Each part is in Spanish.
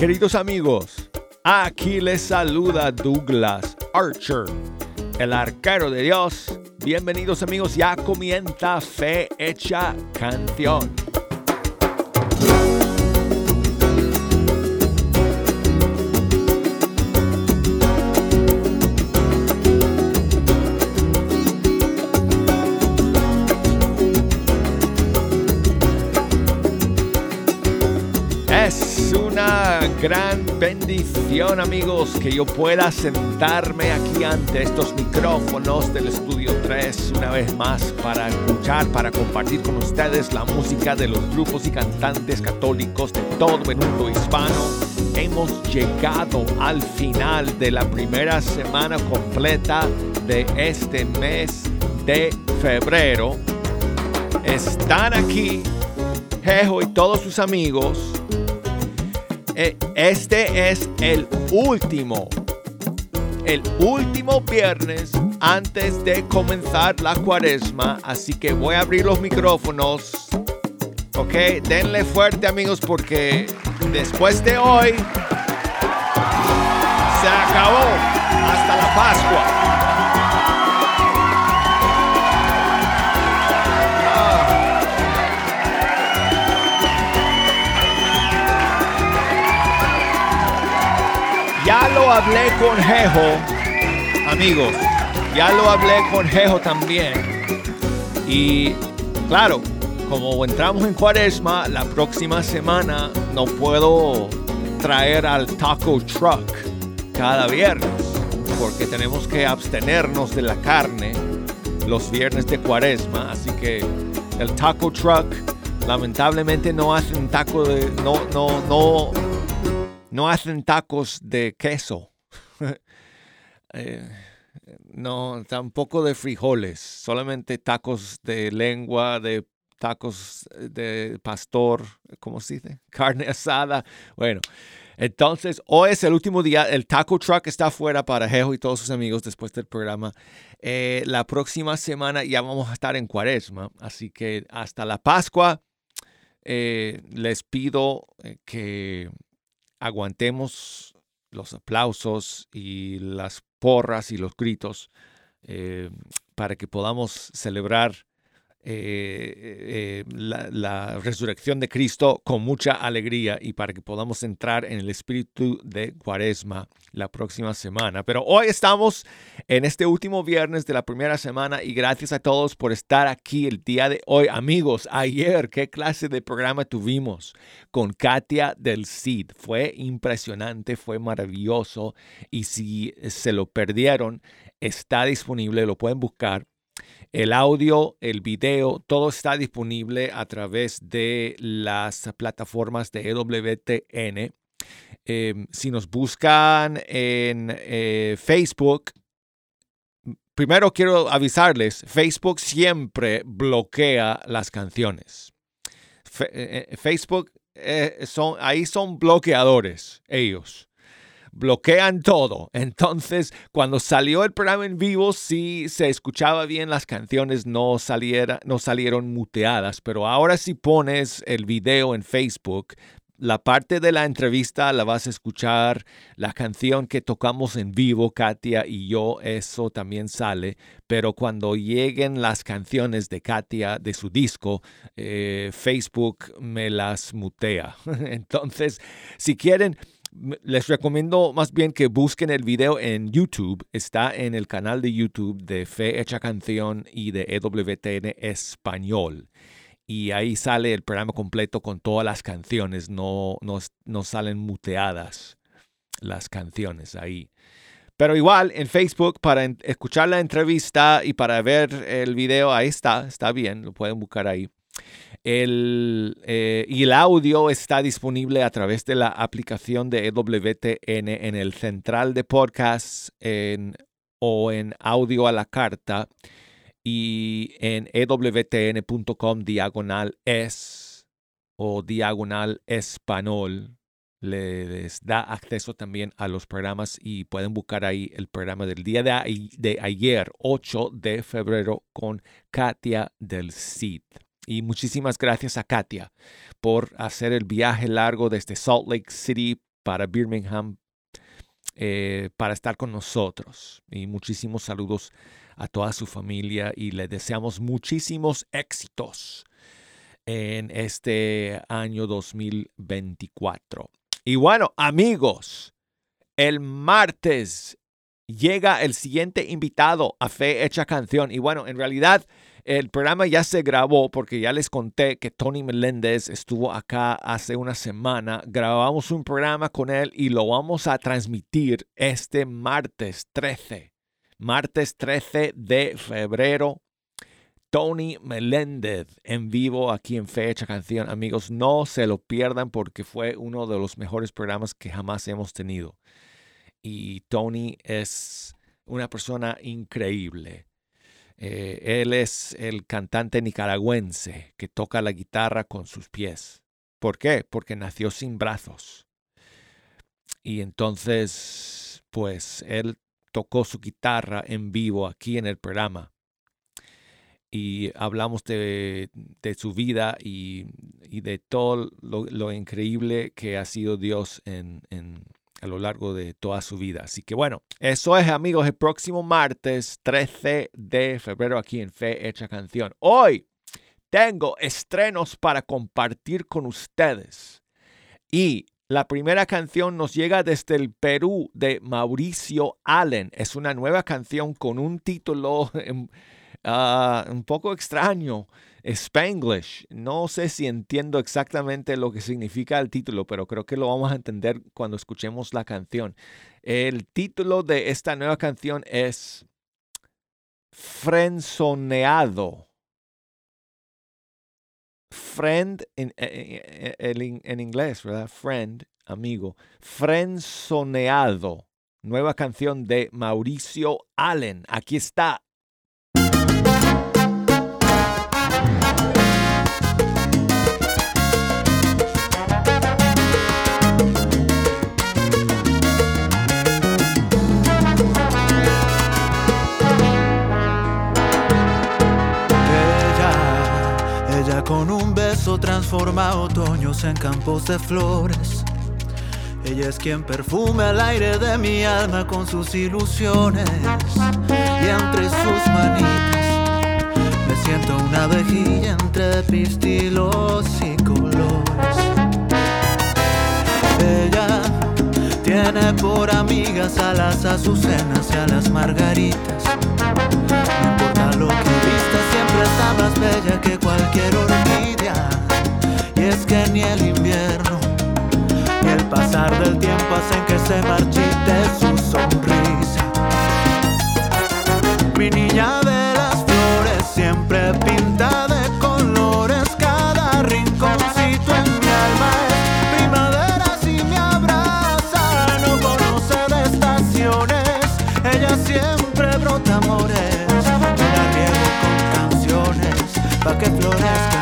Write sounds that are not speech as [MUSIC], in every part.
Queridos amigos. Aquí les saluda Douglas Archer, el arquero de Dios. Bienvenidos amigos, ya comienza Fe Hecha Canción. Gran bendición amigos que yo pueda sentarme aquí ante estos micrófonos del estudio 3 una vez más para escuchar, para compartir con ustedes la música de los grupos y cantantes católicos de todo el mundo hispano. Hemos llegado al final de la primera semana completa de este mes de febrero. Están aquí Jejo y todos sus amigos este es el último, el último viernes antes de comenzar la cuaresma, así que voy a abrir los micrófonos. Ok, denle fuerte amigos porque después de hoy se acabó hasta la Pascua. Hablé con Jejo, amigos. Ya lo hablé con Jejo también. Y claro, como entramos en cuaresma, la próxima semana no puedo traer al taco truck cada viernes porque tenemos que abstenernos de la carne los viernes de cuaresma. Así que el taco truck lamentablemente no hacen taco de... No, no, no no hacen tacos de queso. Eh, no, tampoco de frijoles, solamente tacos de lengua, de tacos de pastor, ¿cómo se dice? [LAUGHS] Carne asada. Bueno, entonces hoy es el último día. El taco truck está afuera para Jejo y todos sus amigos después del programa. Eh, la próxima semana ya vamos a estar en cuaresma, así que hasta la Pascua eh, les pido que aguantemos los aplausos y las porras y los gritos eh, para que podamos celebrar eh, eh, la, resurrección de Cristo con mucha alegría y para que podamos entrar en el espíritu de Cuaresma la próxima semana. Pero hoy estamos en este último viernes de la primera semana y gracias a todos por estar aquí el día de hoy. Amigos, ayer, ¿qué clase de programa tuvimos con Katia del CID? Fue impresionante, fue maravilloso y si se lo perdieron, está disponible, lo pueden buscar el audio, el video, todo está disponible a través de las plataformas de EWTN. Em, si nos buscan en eh, Facebook, primero quiero avisarles, Facebook siempre bloquea las canciones. Eh, eh, Facebook, son, ahí son bloqueadores ellos bloquean todo. Entonces, cuando salió el programa en vivo, sí se escuchaba bien las canciones, no, saliera, no salieron muteadas, pero ahora si pones el video en Facebook, la parte de la entrevista la vas a escuchar, la canción que tocamos en vivo, Katia y yo, eso también sale, pero cuando lleguen las canciones de Katia de su disco, eh, Facebook me las mutea. [LAUGHS] Entonces, si quieren, les recomiendo más bien que busquen el video en YouTube. Está en el canal de YouTube de Fe Hecha Canción y de EWTN Español. Y ahí sale el programa completo con todas las canciones. No, no, salen muteadas las canciones ahí. Pero igual en Facebook para escuchar la entrevista y para ver el video, ahí está, está bien, lo pueden buscar ahí. El, eh, y el audio está disponible a través de la aplicación de EWTN en el central de podcasts o en audio a la carta y en ewtn.com diagonal es o diagonal español les da acceso también a los programas y pueden buscar ahí el programa del día de, de ayer, 8 de febrero, con Katia del CID Y muchísimas gracias a Katia por hacer el viaje largo desde Salt Lake City para Birmingham eh, para estar con nosotros. Y muchísimos saludos a toda su familia y le deseamos muchísimos éxitos en este año 2024. Y bueno, amigos, el martes llega el siguiente invitado a Fe Hecha Canción. Y bueno, en realidad el programa ya se grabó porque ya les conté que Tony Meléndez estuvo acá hace una semana. Grabamos un programa con él y lo vamos a transmitir este martes 13. Martes 13 de febrero. Tony Meléndez en vivo aquí en Fecha Canción. Amigos, no se lo pierdan porque fue uno de los mejores programas que jamás hemos tenido. Y Tony es una persona increíble. Eh, él es el cantante nicaragüense que toca la guitarra con sus pies. ¿Por qué? Porque nació sin brazos. Y entonces, pues él tocó su guitarra en vivo aquí en el programa. Y hablamos de, su vida y, de todo lo, increíble que ha sido Dios en, en a lo largo de toda su vida. Así que bueno, eso es amigos, el próximo martes 13 de febrero aquí en Fe Hecha Canción. Hoy tengo estrenos para compartir con ustedes. Y la primera canción nos llega desde el Perú de Mauricio Allen. Es una nueva canción con un título [LAUGHS] ah, un poco extraño. Spanglish. No sé si entiendo exactamente lo que significa el título, pero creo que lo vamos a entender cuando escuchemos la canción. El título de esta nueva canción es Frenzoneado. Friend en, en, en, en, inglés, ¿verdad? Friend, amigo. Frenzoneado. Nueva canción de Mauricio Allen. Aquí está Con un beso transforma otoños en campos de flores. Ella es quien perfume el aire de mi alma con sus ilusiones. Y entre sus manitas me siento una vejilla entre pistilos y colores. Ella tiene por amigas a las azucenas y a las margaritas. Está más bella que cualquier orquídea. Y es que ni el invierno ni el pasar del tiempo hacen que se marchite su sonrisa. Mi niña de las flores siempre pinta pa'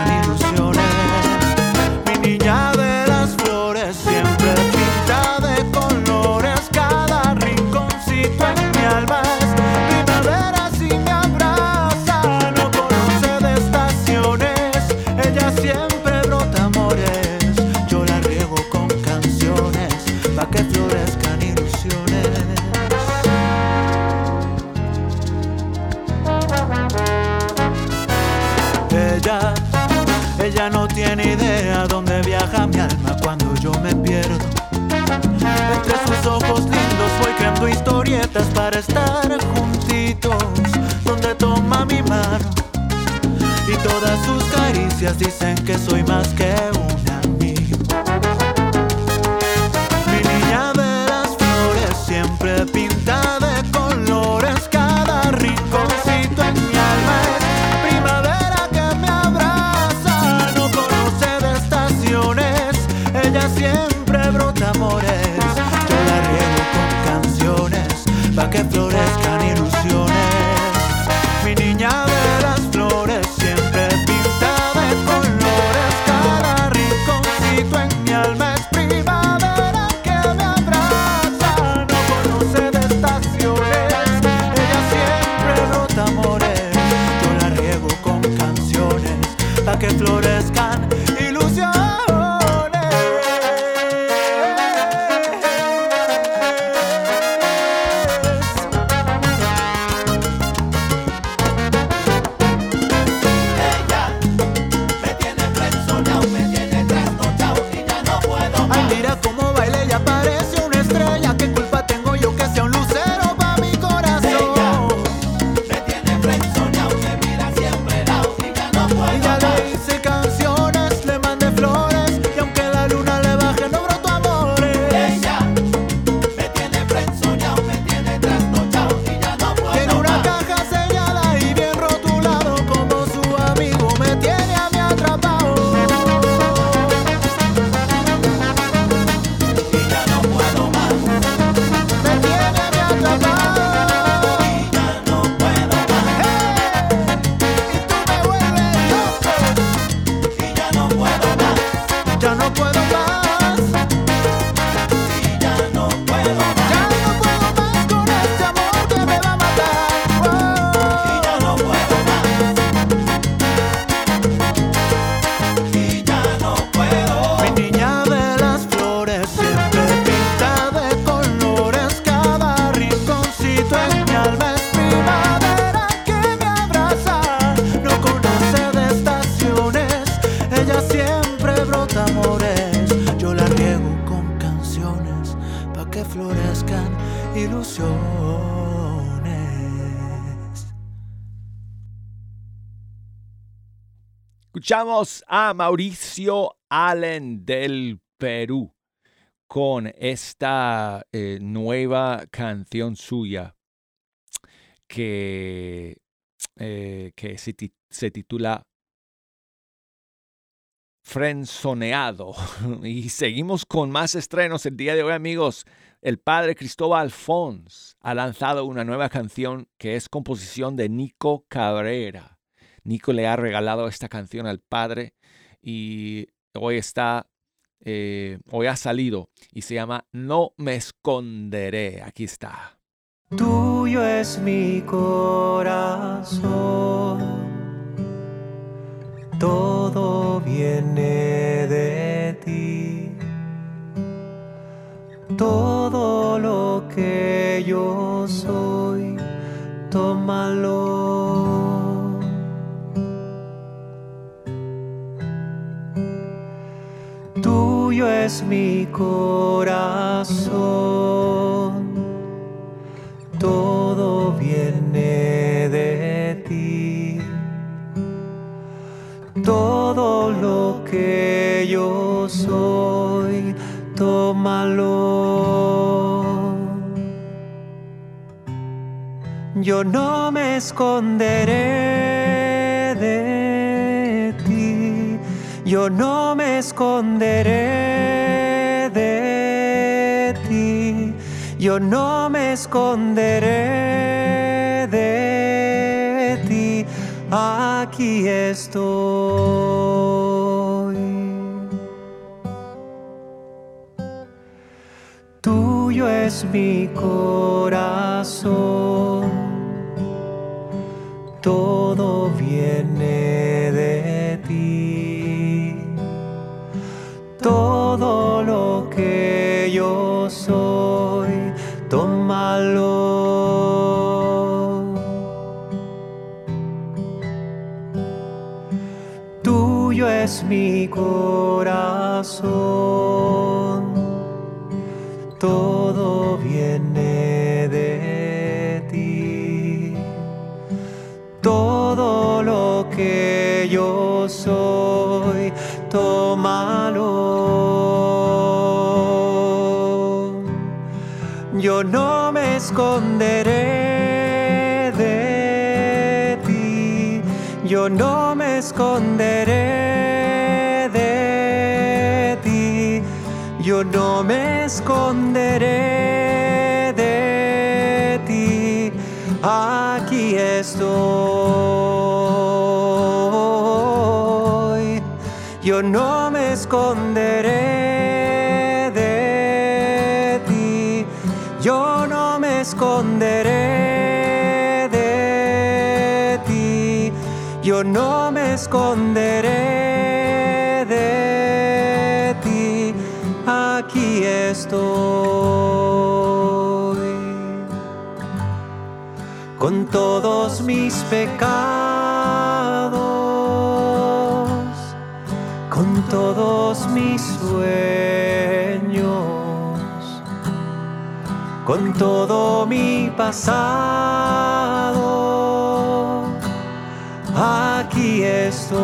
Escuchamos a Mauricio Allen del Perú con esta eh, nueva canción suya que, eh, que se, se titula Frenzoneado. [LAUGHS] Y seguimos con más estrenos el día de hoy, amigos. El padre Cristóbal Fons ha lanzado una nueva canción que es composición de Nico Cabrera. Nico le ha regalado esta canción al padre y hoy está, eh, hoy ha salido y se llama No me esconderé. Aquí está. Tuyo es mi corazón, todo viene de ti, todo lo que yo soy, tómalo. Tuyo es mi corazón todo viene de ti. Todo lo que yo soy, tómalo. Yo no me esconderé de. Yo no me esconderé de ti. Yo no me esconderé de ti. Aquí estoy. Tuyo es mi corazón. Todo viene de ti. Todo lo que yo soy, tómalo. Yo no me esconderé de ti. Yo no me esconderé Yo no me esconderé de ti. Aquí estoy. Yo no me esconderé de ti. Yo no me esconderé de ti. Yo no me esconderé mis pecados, con todos mis sueños, con todo mi pasado, aquí estoy.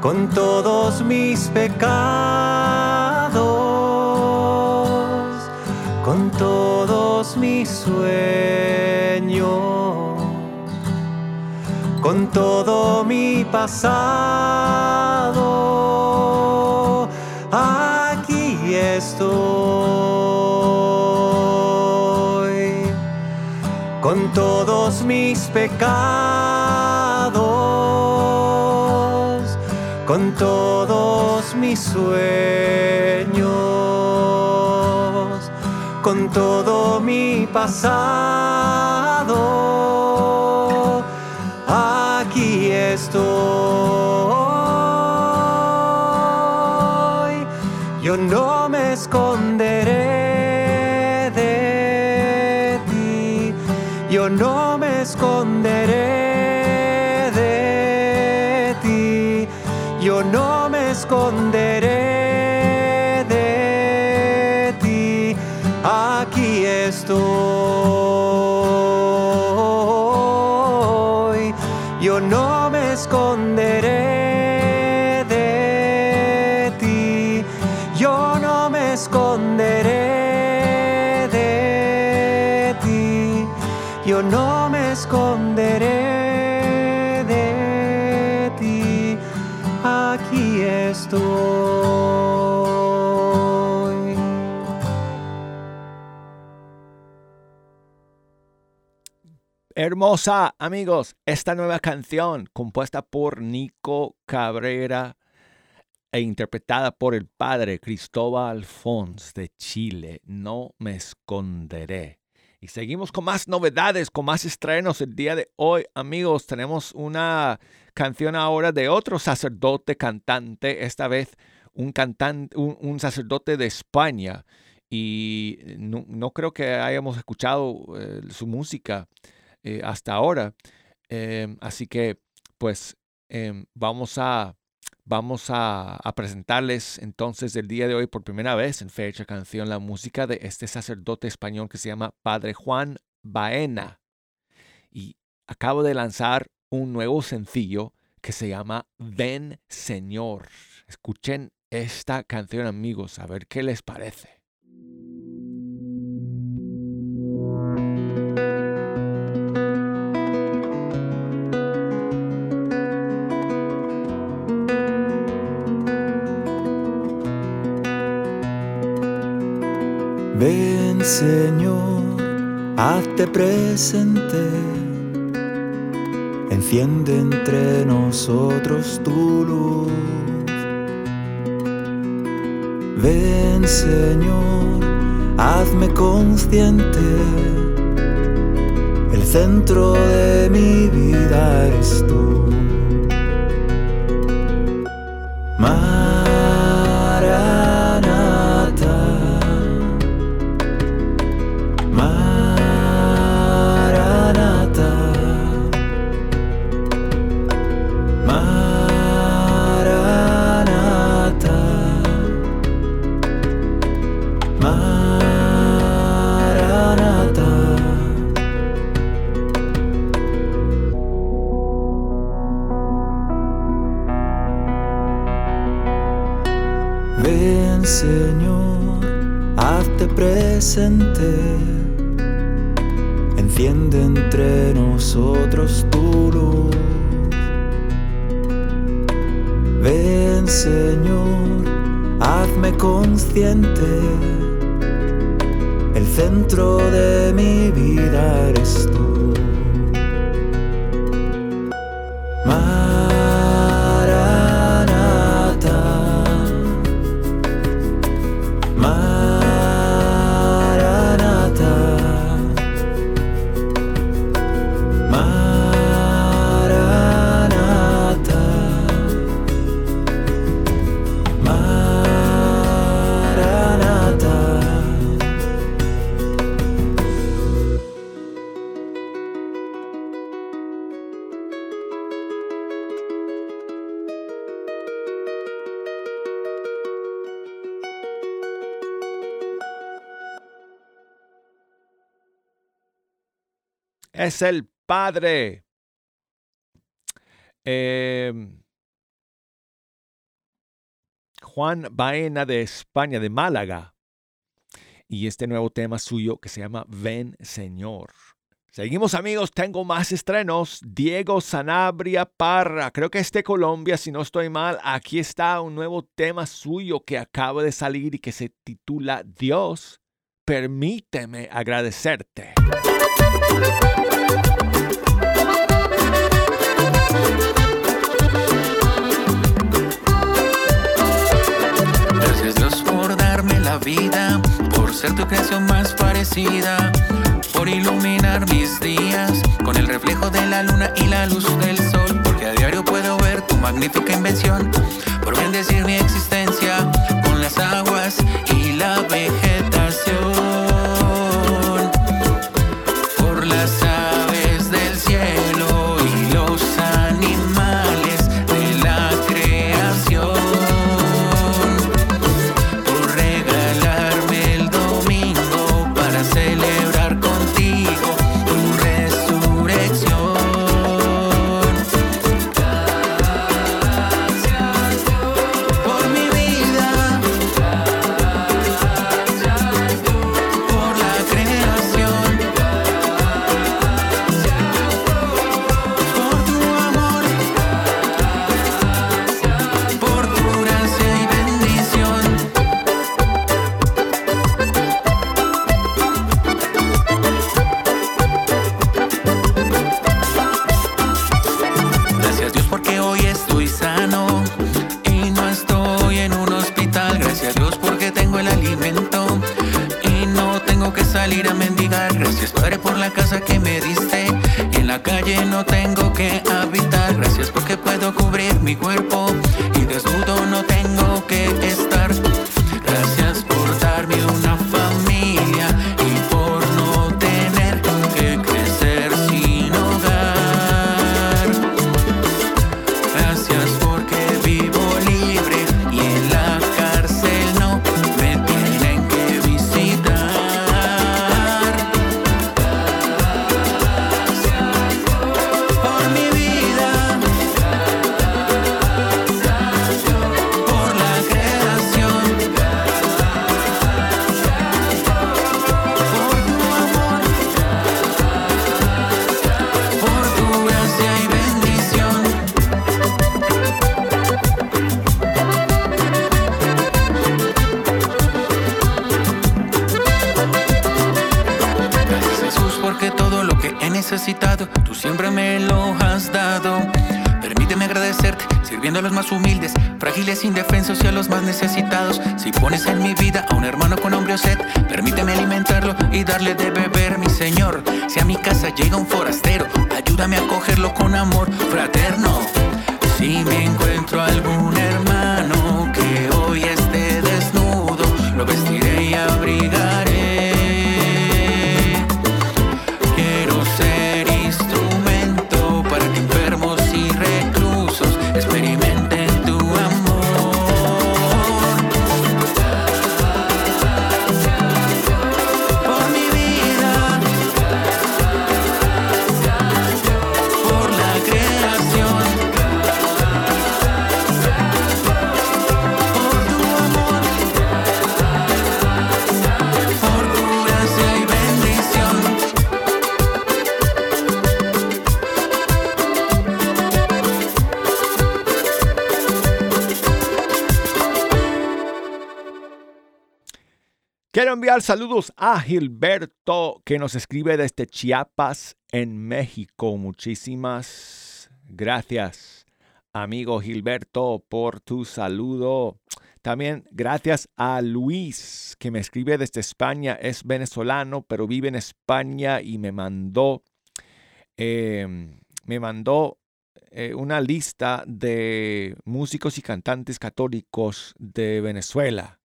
Con todos mis pecados, sueños, con todo mi pasado, aquí estoy. Con todos mis pecados, con todos mis sueños, con todo mi pasado, aquí estoy. Yo no me esconderé de ti, yo no me esconderé de ti, yo no me esconderé aquí estoy. Hermosa, amigos, esta nueva canción compuesta por Nico Cabrera e interpretada por el padre Cristóbal Fons de Chile, No me esconderé. Y seguimos con más novedades, con más estrenos el día de hoy, amigos. Tenemos una canción ahora de otro sacerdote cantante, esta vez un un, sacerdote de España. Y no, no creo que hayamos escuchado eh, su música eh, hasta ahora. Em, así que, pues, em, vamos a vamos a, a presentarles entonces el día de hoy por primera vez en Fecha Canción la música de este sacerdote español que se llama Padre Juan Baena. Y acabo de lanzar un nuevo sencillo que se llama Ven Señor. Escuchen esta canción amigos, a ver qué les parece. Ven Señor, hazte presente, enciende entre nosotros tu luz. Ven Señor, hazme consciente, el centro de mi vida eres tú. Es el Padre. Em, Juan Baena de España, de Málaga. Y este nuevo tema suyo que se llama Ven Señor. Seguimos amigos, tengo más estrenos. Diego Sanabria Parra, creo que es de Colombia, si no estoy mal. Aquí está un nuevo tema suyo que acaba de salir y que se titula Dios, permíteme agradecerte. Por ser tu creación más parecida, por iluminar mis días con el reflejo de la luna y la luz del sol, porque a diario puedo ver tu magnífica invención, por bendecir mi existencia con las aguas y la vegetación, mi cuerpo Saludos a Gilberto que nos escribe desde Chiapas, en México. Muchísimas gracias, amigo Gilberto, por tu saludo. También gracias a Luis que me escribe desde España. Es venezolano, pero vive en España y me mandó eh, me mandó eh, una lista de músicos y cantantes católicos de Venezuela.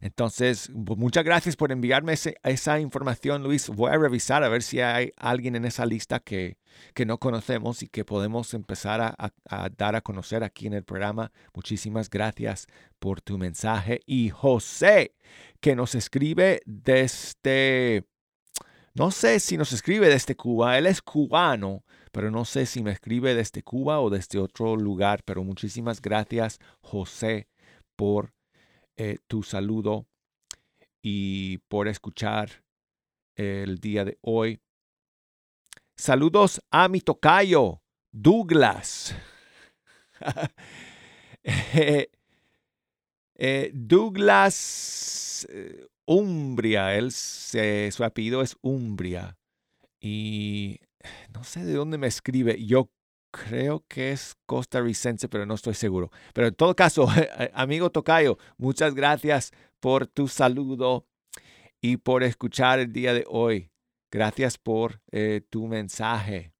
Entonces, muchas gracias por enviarme esa información, Luis. Voy a revisar a ver si hay alguien en esa lista que, que no conocemos y que podemos empezar a, a- a dar a conocer aquí en el programa. Muchísimas gracias por tu mensaje. Y José, que nos escribe desde, no sé si nos escribe desde Cuba, él es cubano, pero no sé si me escribe desde Cuba o desde otro lugar, pero muchísimas gracias, José, por eh, tu saludo y por escuchar el día de hoy. Saludos a mi tocayo, Douglas. [LAUGHS] Eh, eh, Douglas Umbria, él se- su apellido es Umbria. Y no sé de dónde me escribe. Yo creo que es costarricense, pero no estoy seguro. Pero en todo caso, [LAUGHS] amigo Tocayo, muchas gracias por tu saludo y por escuchar el día de hoy. Gracias por eh, tu mensaje.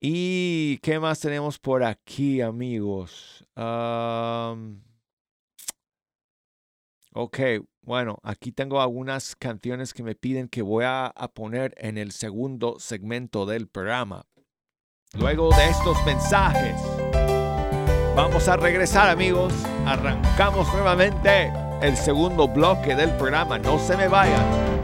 ¿Y qué más tenemos por aquí, amigos? Am, ok, bueno, aquí tengo algunas canciones que me piden que voy a poner en el segundo segmento del programa. Luego de estos mensajes, vamos a regresar, amigos. Arrancamos nuevamente el segundo bloque del programa. No se me vayan.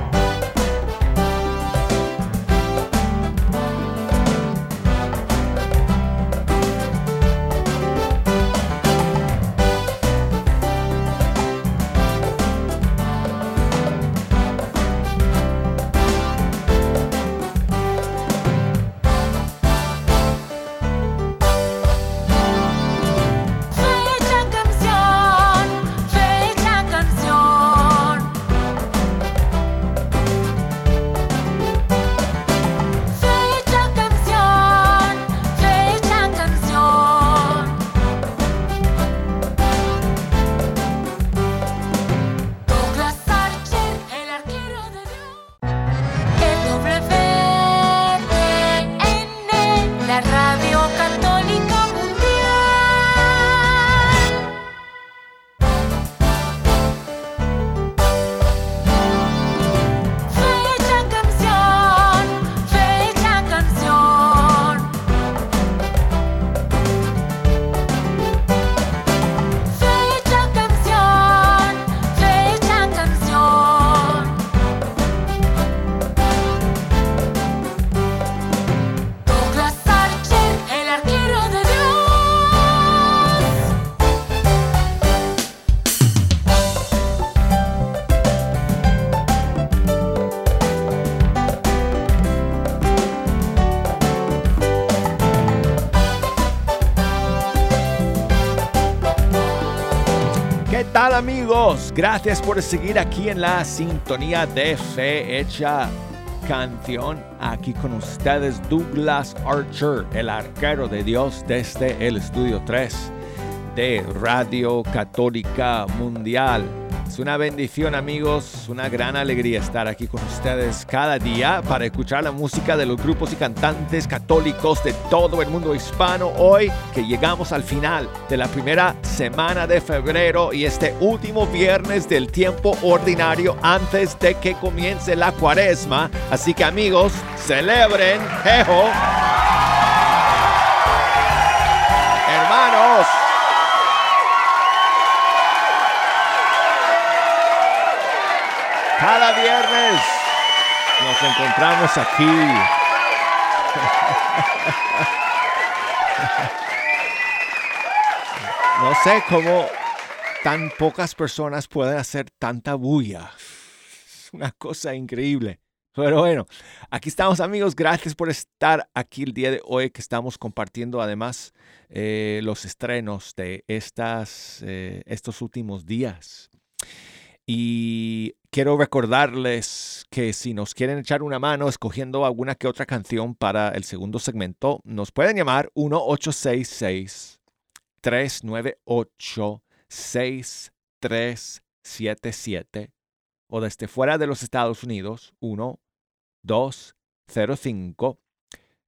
Gracias por seguir aquí en la sintonía de Fe Hecha Canción. Aquí con ustedes Douglas Archer, el arquero de Dios desde el estudio 3 de Radio Católica Mundial. Es una bendición amigos, una gran alegría estar aquí con ustedes cada día para escuchar la música de los grupos y cantantes católicos de todo el mundo hispano. Hoy que llegamos al final de la primera semana de febrero y este último viernes del tiempo ordinario antes de que comience la cuaresma. Así que amigos, celebren, jejo. Cada viernes nos encontramos aquí. No sé cómo tan pocas personas pueden hacer tanta bulla. Es una cosa increíble. Pero bueno, aquí estamos amigos. Gracias por estar aquí el día de hoy que estamos compartiendo además eh, los estrenos de estas, eh, estos últimos días. Y quiero recordarles que si nos quieren echar una mano escogiendo alguna que otra canción para el segundo segmento, nos pueden llamar 1-866 398 6377 o desde fuera de los Estados Unidos 1 205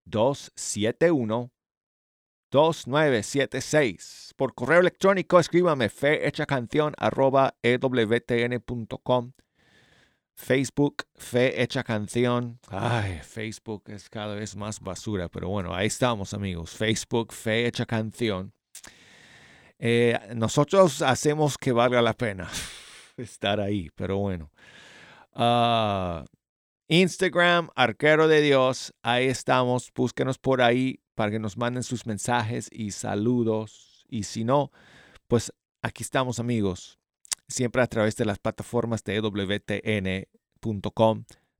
271-2976. Por correo electrónico escríbame fehechacanción@ewtn.com. Facebook, Fe Hecha Canción. Ay, Facebook es cada vez más basura, pero bueno, ahí estamos amigos. Facebook, Fe Hecha Canción. Eh, nosotros hacemos que valga la pena [LAUGHS] estar ahí, pero bueno. Ah, Instagram, Arquero de Dios, ahí estamos. Búsquenos por ahí para que nos manden sus mensajes y saludos. Y si no, pues aquí estamos amigos siempre a través de las plataformas de wtn.com,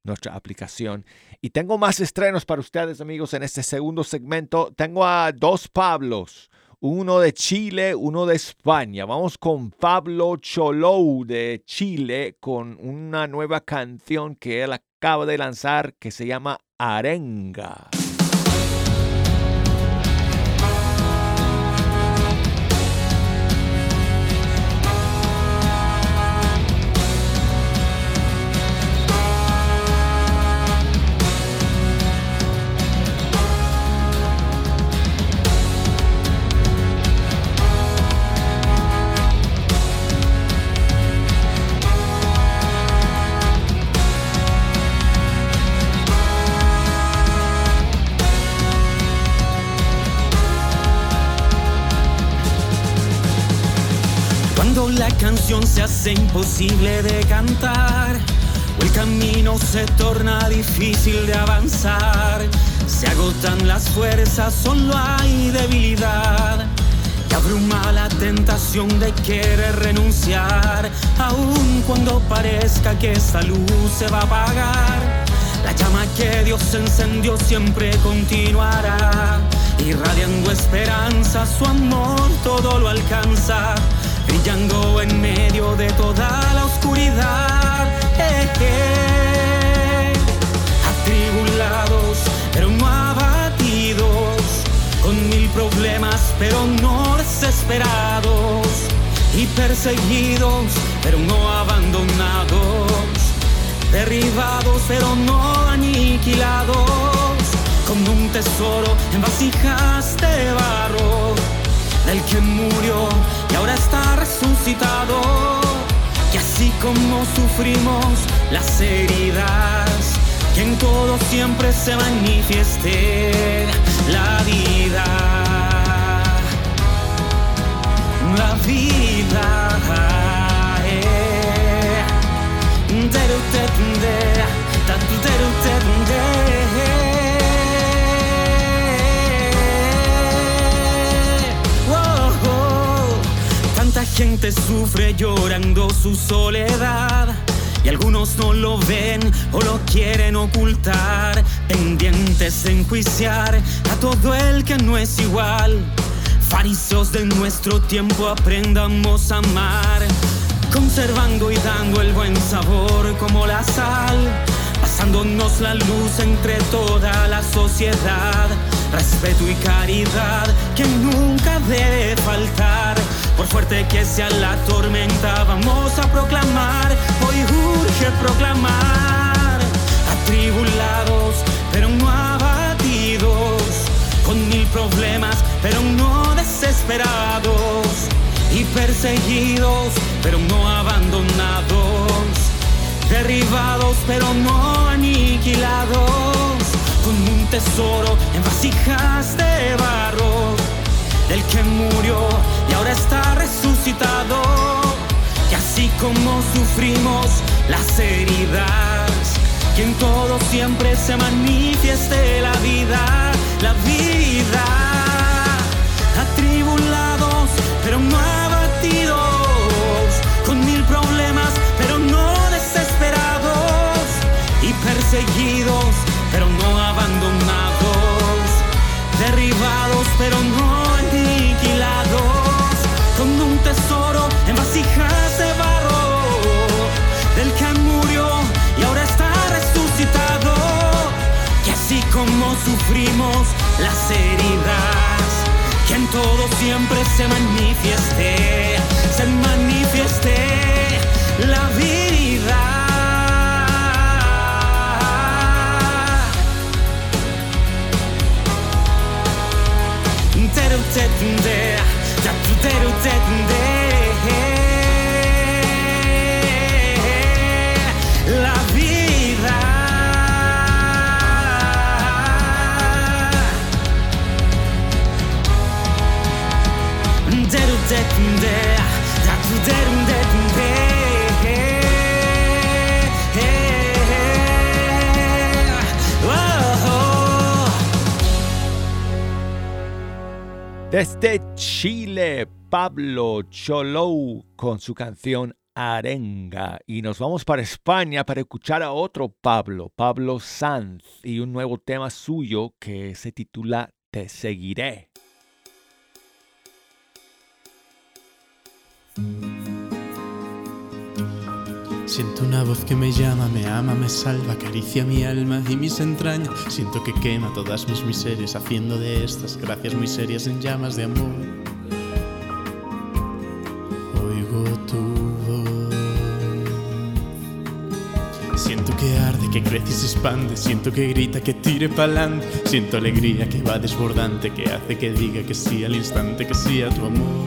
nuestra aplicación. Y tengo más estrenos para ustedes, amigos, en este segundo segmento. Tengo a dos Pablos, uno de Chile, uno de España. Vamos con Pablo Cholou de Chile con una nueva canción que él acaba de lanzar que se llama Arenga. Canción se hace imposible de cantar, o el camino se torna difícil de avanzar, se agotan las fuerzas, solo hay debilidad. Y abruma la tentación de querer renunciar, aun cuando parezca que esta luz se va a apagar. La llama que Dios encendió siempre continuará, irradiando esperanza, su amor todo lo alcanza, brillando en medio de toda la oscuridad. Eh, eh. Atribulados, pero no abatidos, con mil problemas, pero no desesperados, y perseguidos, pero no abandonados derribados pero no aniquilados, como un tesoro en vasijas de barro, del que murió y ahora está resucitado, y así como sufrimos las heridas, que en todo siempre se manifieste la vida. La vida. eh. Gente sufre llorando su soledad. Y algunos no lo ven o lo quieren ocultar, pendientes de enjuiciar a todo el que no es igual. Fariseos de nuestro tiempo aprendamos a amar. Conservando y dando el buen sabor como la sal, pasándonos la luz entre toda la sociedad, respeto y caridad que nunca debe faltar. Por fuerte que sea la tormenta, vamos a proclamar, hoy urge proclamar, atribulados, pero no abatidos, con mil problemas, pero no desesperados. Y perseguidos, pero no abandonados, derribados, pero no aniquilados, con un tesoro en vasijas de barro, del que murió y ahora está resucitado, y así como sufrimos las heridas, que en todo siempre se manifieste la vida, la vida. Atribulados, pero no abatidos, todo siempre se manifieste, se manifieste la vida. Teru tetinde, ya tu teru tetinde. Desde Chile, Pablo Cholou con su canción Arenga. Y nos vamos para España para escuchar a otro Pablo, Pablo Sanz, y un nuevo tema suyo que se titula Te seguiré. Siento una voz que me llama, me ama, me salva, acaricia mi alma y mis entrañas. Siento que quema todas mis miserias, haciendo de estas gracias muy serias en llamas de amor. Oigo tu voz. Siento que arde, que crece y se expande. Siento que grita, que tire pa'lante. Siento alegría que va desbordante, que hace que diga que sí al instante, que sí a tu amor.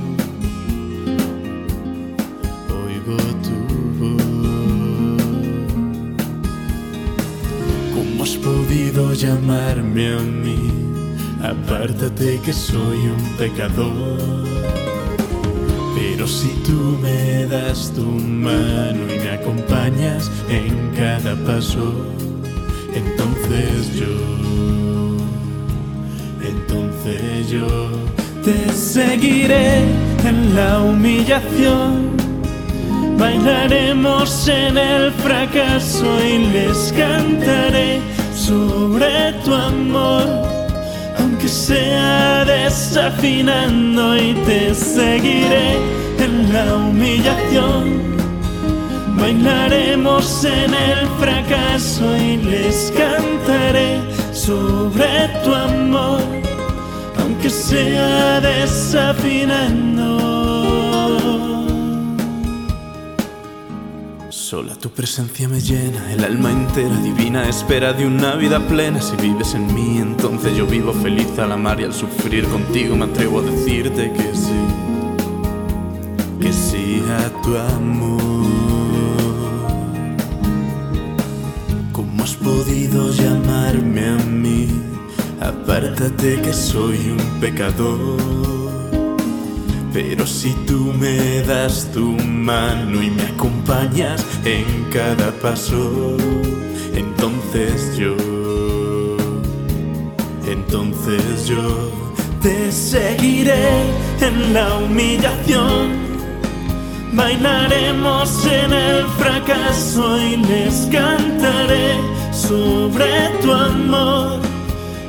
Llamarme a mí? Apártate que soy un pecador. Pero si tú me das tu mano y me acompañas en cada paso, entonces yo, entonces yo te seguiré en la humillación. Bailaremos en el fracaso y les cantaré sobre tu amor aunque sea desafinando y te seguiré en la humillación. Bailaremos en el fracaso y les cantaré sobre tu amor, aunque sea desafinando. Sola tu presencia me llena, el alma entera divina espera de una vida plena. Si vives en mí, entonces yo vivo feliz al amar y al sufrir contigo. Me atrevo a decirte que sí, que sí a tu amor. ¿Cómo has podido llamarme a mí? Apártate que soy un pecador. Pero si tú me das tu mano y me acompañas en cada paso, entonces yo, entonces yo te seguiré en la humillación. Bailaremos en el fracaso y les cantaré sobre tu amor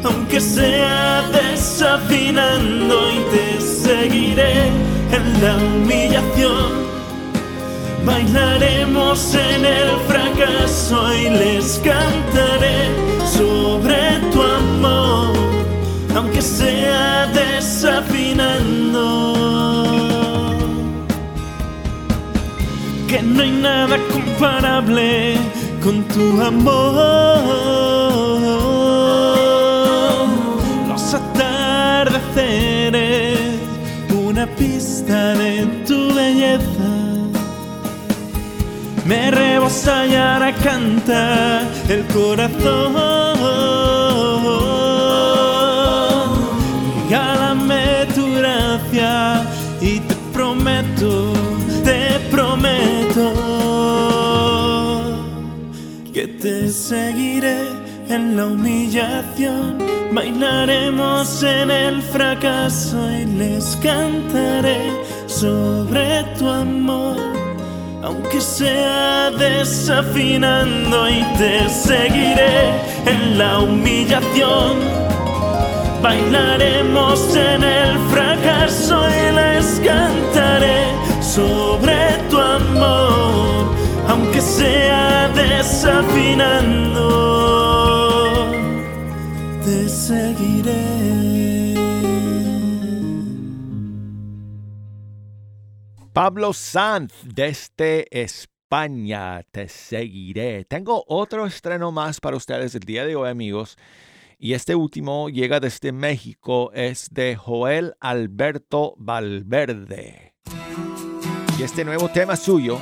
aunque sea desafinando y te seguiré en la humillación. Bailaremos en el fracaso y les cantaré sobre tu amor, aunque sea desafinando. Que no hay nada comparable con tu amor. De tu belleza. Me rebosa y ahora el corazón. Regálame tu gracia y te prometo, te prometo que te seguiré en la humillación. Bailaremos en el fracaso y les cantaré sobre tu amor. Aunque sea desafinando y te seguiré en la humillación. Bailaremos en el fracaso Pablo Sanz desde España, te seguiré. Tengo otro estreno más para ustedes el día de hoy, amigos. Y este último llega desde México, es de Joel Alberto Valverde. Y este nuevo tema suyo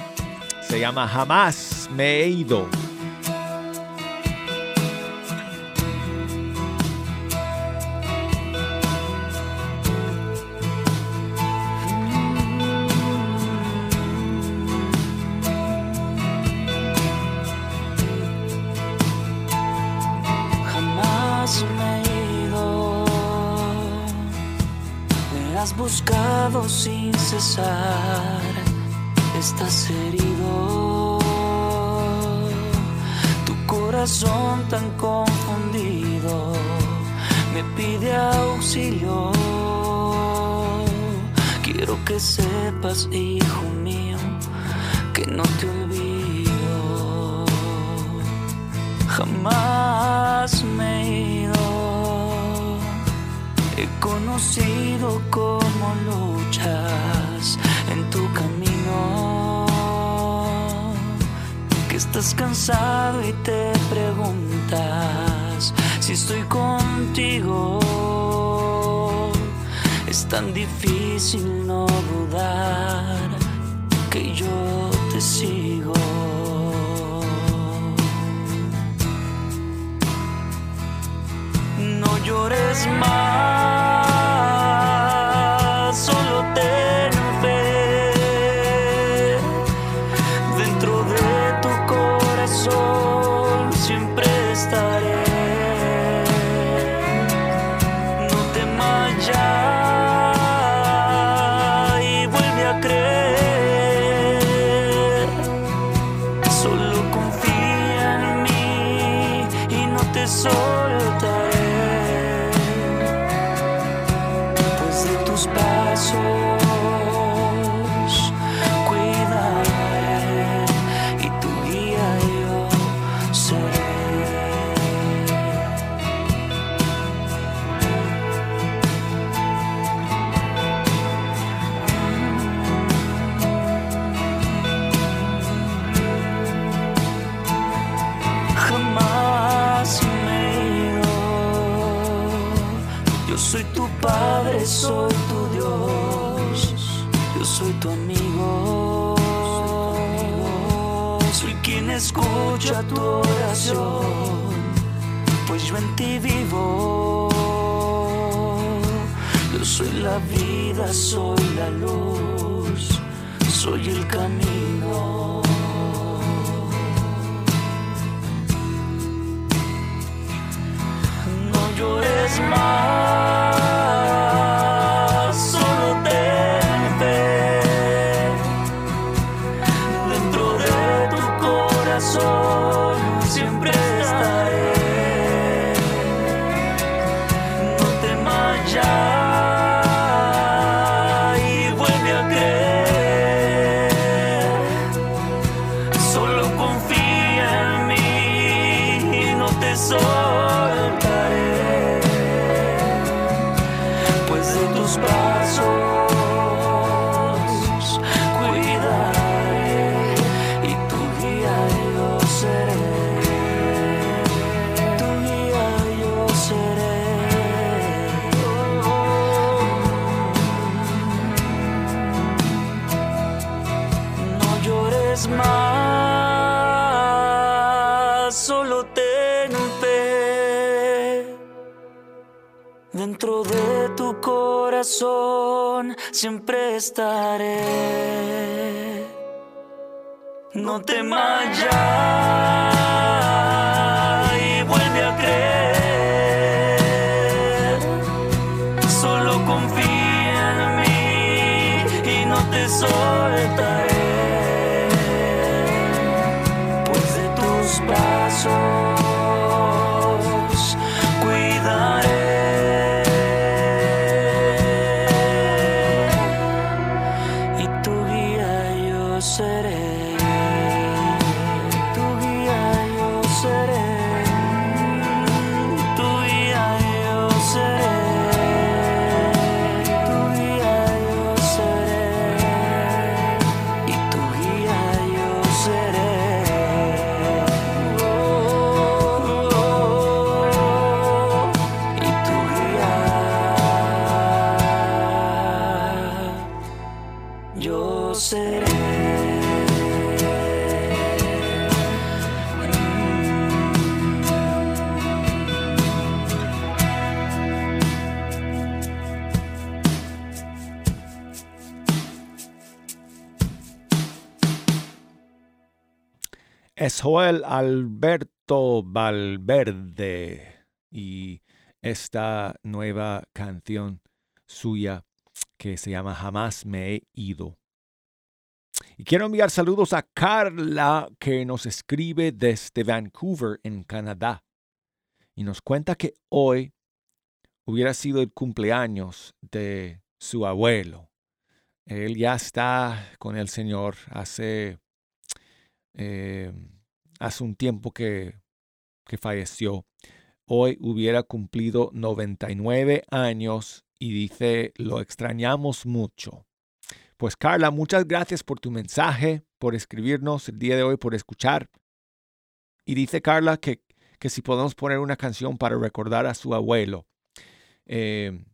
se llama Jamás me he ido. Has buscado sin cesar. Estás herido. Tu corazón tan confundido me pide auxilio. Quiero que sepas, hijo mío, que no te olvido. Jamás me he ido. He conocido cómo luchas en tu camino. Que estás cansado y te preguntas si estoy contigo. Es tan difícil no dudar que yo te sigo. No llores más, la vida, soy la luz, soy el camino. Joel Alberto Valverde y esta nueva canción suya que se llama Jamás me he ido. Y quiero enviar saludos a Carla que nos escribe desde Vancouver, en Canadá. Y nos cuenta que hoy hubiera sido el cumpleaños de su abuelo. Él ya está con el Señor hace, eh, hace un tiempo que, que falleció. Hoy hubiera cumplido 99 años y dice, lo extrañamos mucho. Pues Carla, muchas gracias por tu mensaje, por escribirnos el día de hoy, por escuchar. Y dice Carla que, que si podemos poner una canción para recordar a su abuelo. Eh,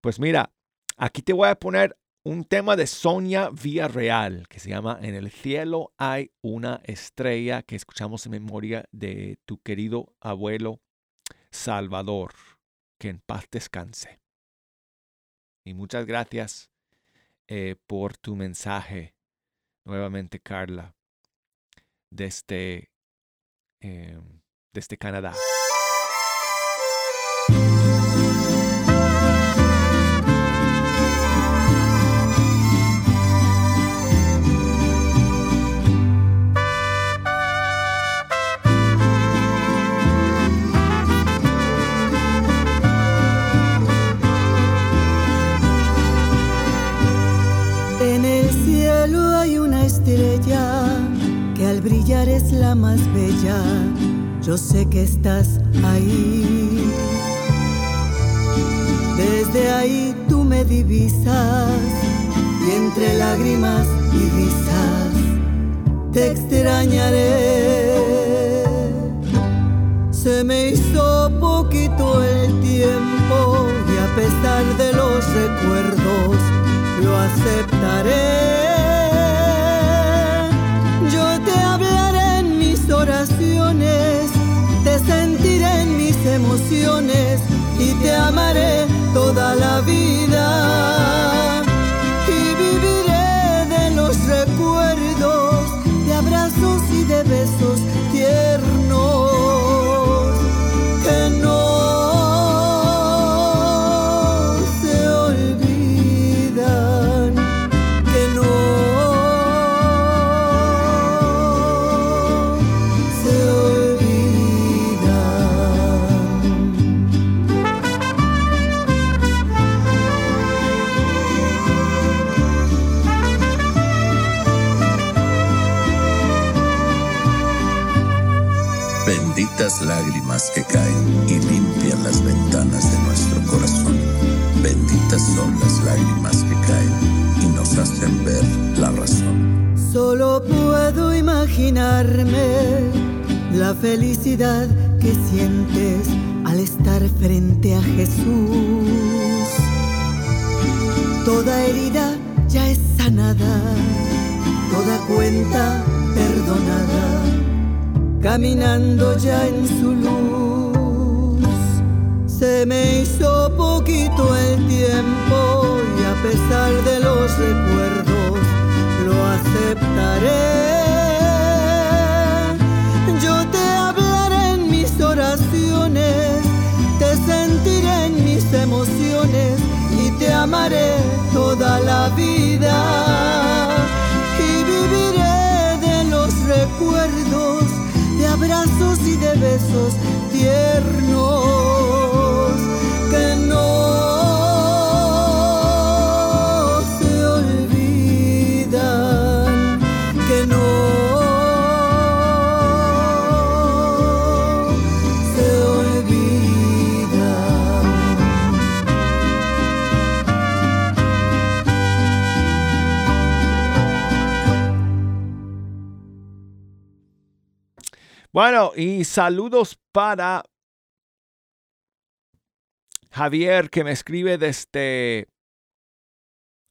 pues mira, aquí te voy a poner un tema de Sonia Villarreal que se llama En el cielo hay una estrella que escuchamos en memoria de tu querido abuelo Salvador. Que en paz descanse. Y muchas gracias eh, por tu mensaje nuevamente, Carla, desde, eh, desde Canadá. Más bella. Yo sé que estás ahí. Desde ahí tú me divisas y entre lágrimas y risas te extrañaré. Se me hizo poquito el tiempo y a pesar de los recuerdos lo aceptaré. Y te amaré toda la vida. Lágrimas que caen y limpian las ventanas de nuestro corazón. Benditas son las lágrimas que caen y nos hacen ver la razón. Solo puedo imaginarme la felicidad que sientes al estar frente a Jesús. Toda herida ya es sanada, toda cuenta perdonada, caminando ya en su luz. Se me hizo poquito el tiempo y a pesar de los recuerdos lo aceptaré. Yo te hablaré en mis oraciones, te sentiré en mis emociones y te amaré toda la vida. Abrazos y de besos tiernos Bueno, y saludos para Javier que me escribe desde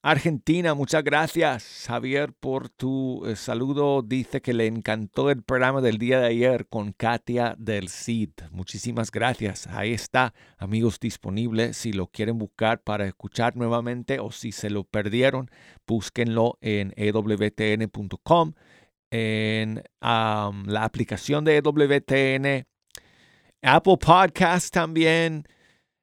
Argentina. Muchas gracias, Javier, por tu eh, saludo. Dice que le encantó el programa del día de ayer con Katia del CID. Muchísimas gracias. Ahí está, amigos, disponible. Si lo quieren buscar para escuchar nuevamente o si se lo perdieron, búsquenlo en ewtn.com en um, la aplicación de WTN, Apple Podcast también,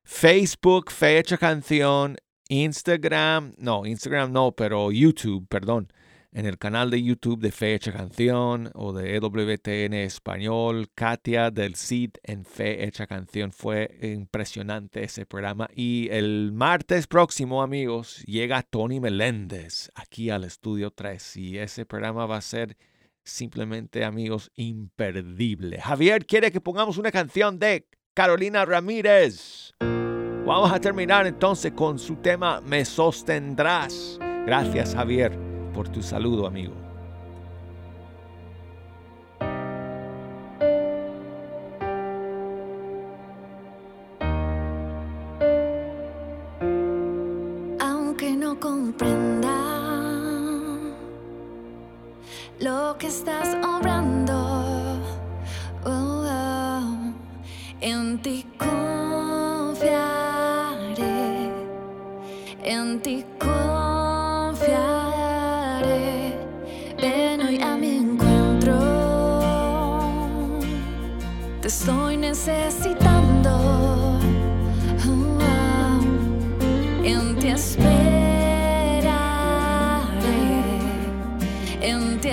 Facebook, Fecha Canción, Instagram, no, Instagram no, pero YouTube, perdón, en el canal de YouTube de Fecha Canción o de EWTN Español, Katia del CID en Fe Hecha Canción. Fue impresionante ese programa. Y el martes próximo, amigos, llega Tony Meléndez aquí al Estudio 3 y ese programa va a ser simplemente, amigos, imperdible. Javier quiere que pongamos una canción de Carolina Ramírez. Vamos a terminar entonces con su tema Me sostendrás. Gracias, Javier, por tu saludo, amigo. Que estás obrando, oh, oh, en ti confiaré, en ti confiaré. Ven hoy a mi encuentro, te estoy necesitando. oh, en ti esperaré, en ti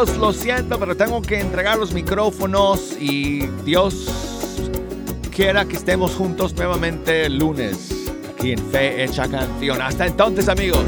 Lo siento, pero tengo que entregar los micrófonos y Dios quiera que estemos juntos nuevamente el lunes aquí en Fe Hecha Canción. Hasta entonces, amigos.